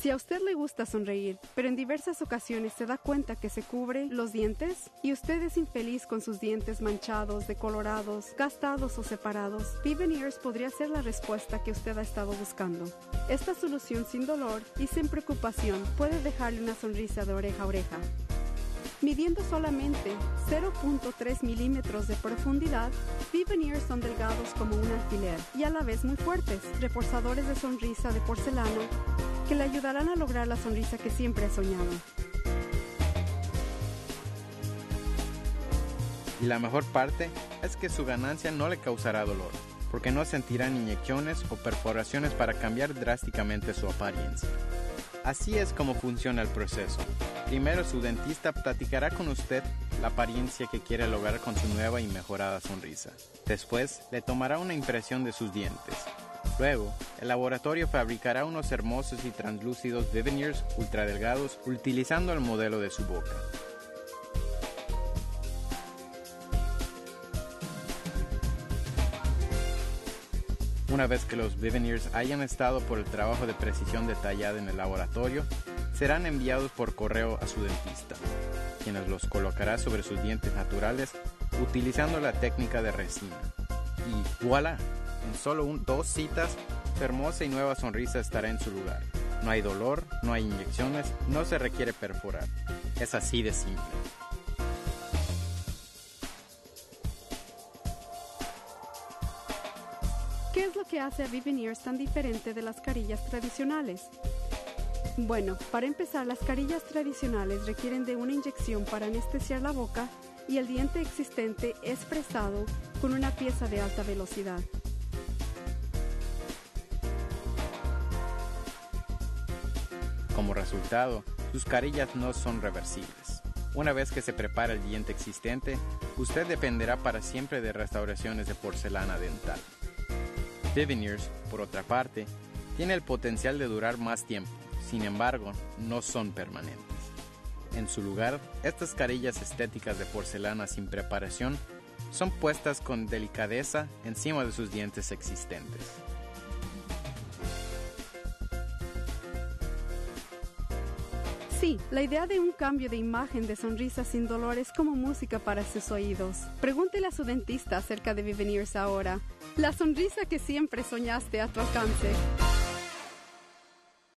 Si a usted le gusta sonreír, pero en diversas ocasiones se da cuenta que se cubre los dientes y usted es infeliz con sus dientes manchados, decolorados, gastados o separados, Viveneers podría ser la respuesta que usted ha estado buscando. Esta solución sin dolor y sin preocupación puede dejarle una sonrisa de oreja a oreja. Midiendo solamente 0.3 milímetros de profundidad, Viveneers son delgados como un alfiler y a la vez muy fuertes, reforzadores de sonrisa de porcelana que le ayudarán a lograr la sonrisa que siempre ha soñado. Y la mejor parte es que su ganancia no le causará dolor, porque no sentirán inyecciones o perforaciones para cambiar drásticamente su apariencia. Así es como funciona el proceso. Primero su dentista platicará con usted la apariencia que quiere lograr con su nueva y mejorada sonrisa. Después le tomará una impresión de sus dientes Luego, el laboratorio fabricará unos hermosos y translúcidos veneers ultradelgados utilizando el modelo de su boca. Una vez que los veneers hayan estado por el trabajo de precisión detallada en el laboratorio, serán enviados por correo a su dentista, quien los colocará sobre sus dientes naturales utilizando la técnica de resina. Y voilà, en solo dos citas, su hermosa y nueva sonrisa estará en su lugar. No hay dolor, no hay inyecciones, no se requiere perforar. Es así de simple. ¿Qué es lo que hace a tan diferente de las carillas tradicionales? Bueno, para empezar, las carillas tradicionales requieren de una inyección para anestesiar la boca y el diente existente es presado con una pieza de alta velocidad. Como resultado, sus carillas no son reversibles. Una vez que se prepara el diente existente, usted dependerá para siempre de restauraciones de porcelana dental. Veneers, por otra parte, tiene el potencial de durar más tiempo, sin embargo, no son permanentes. En su lugar, estas carillas estéticas de porcelana sin preparación son puestas con delicadeza encima de sus dientes existentes. Sí, la idea de un cambio de imagen de sonrisa sin dolor es como música para sus oídos. Pregúntele a su dentista acerca de Viveneers ahora. La sonrisa que siempre soñaste a tu alcance.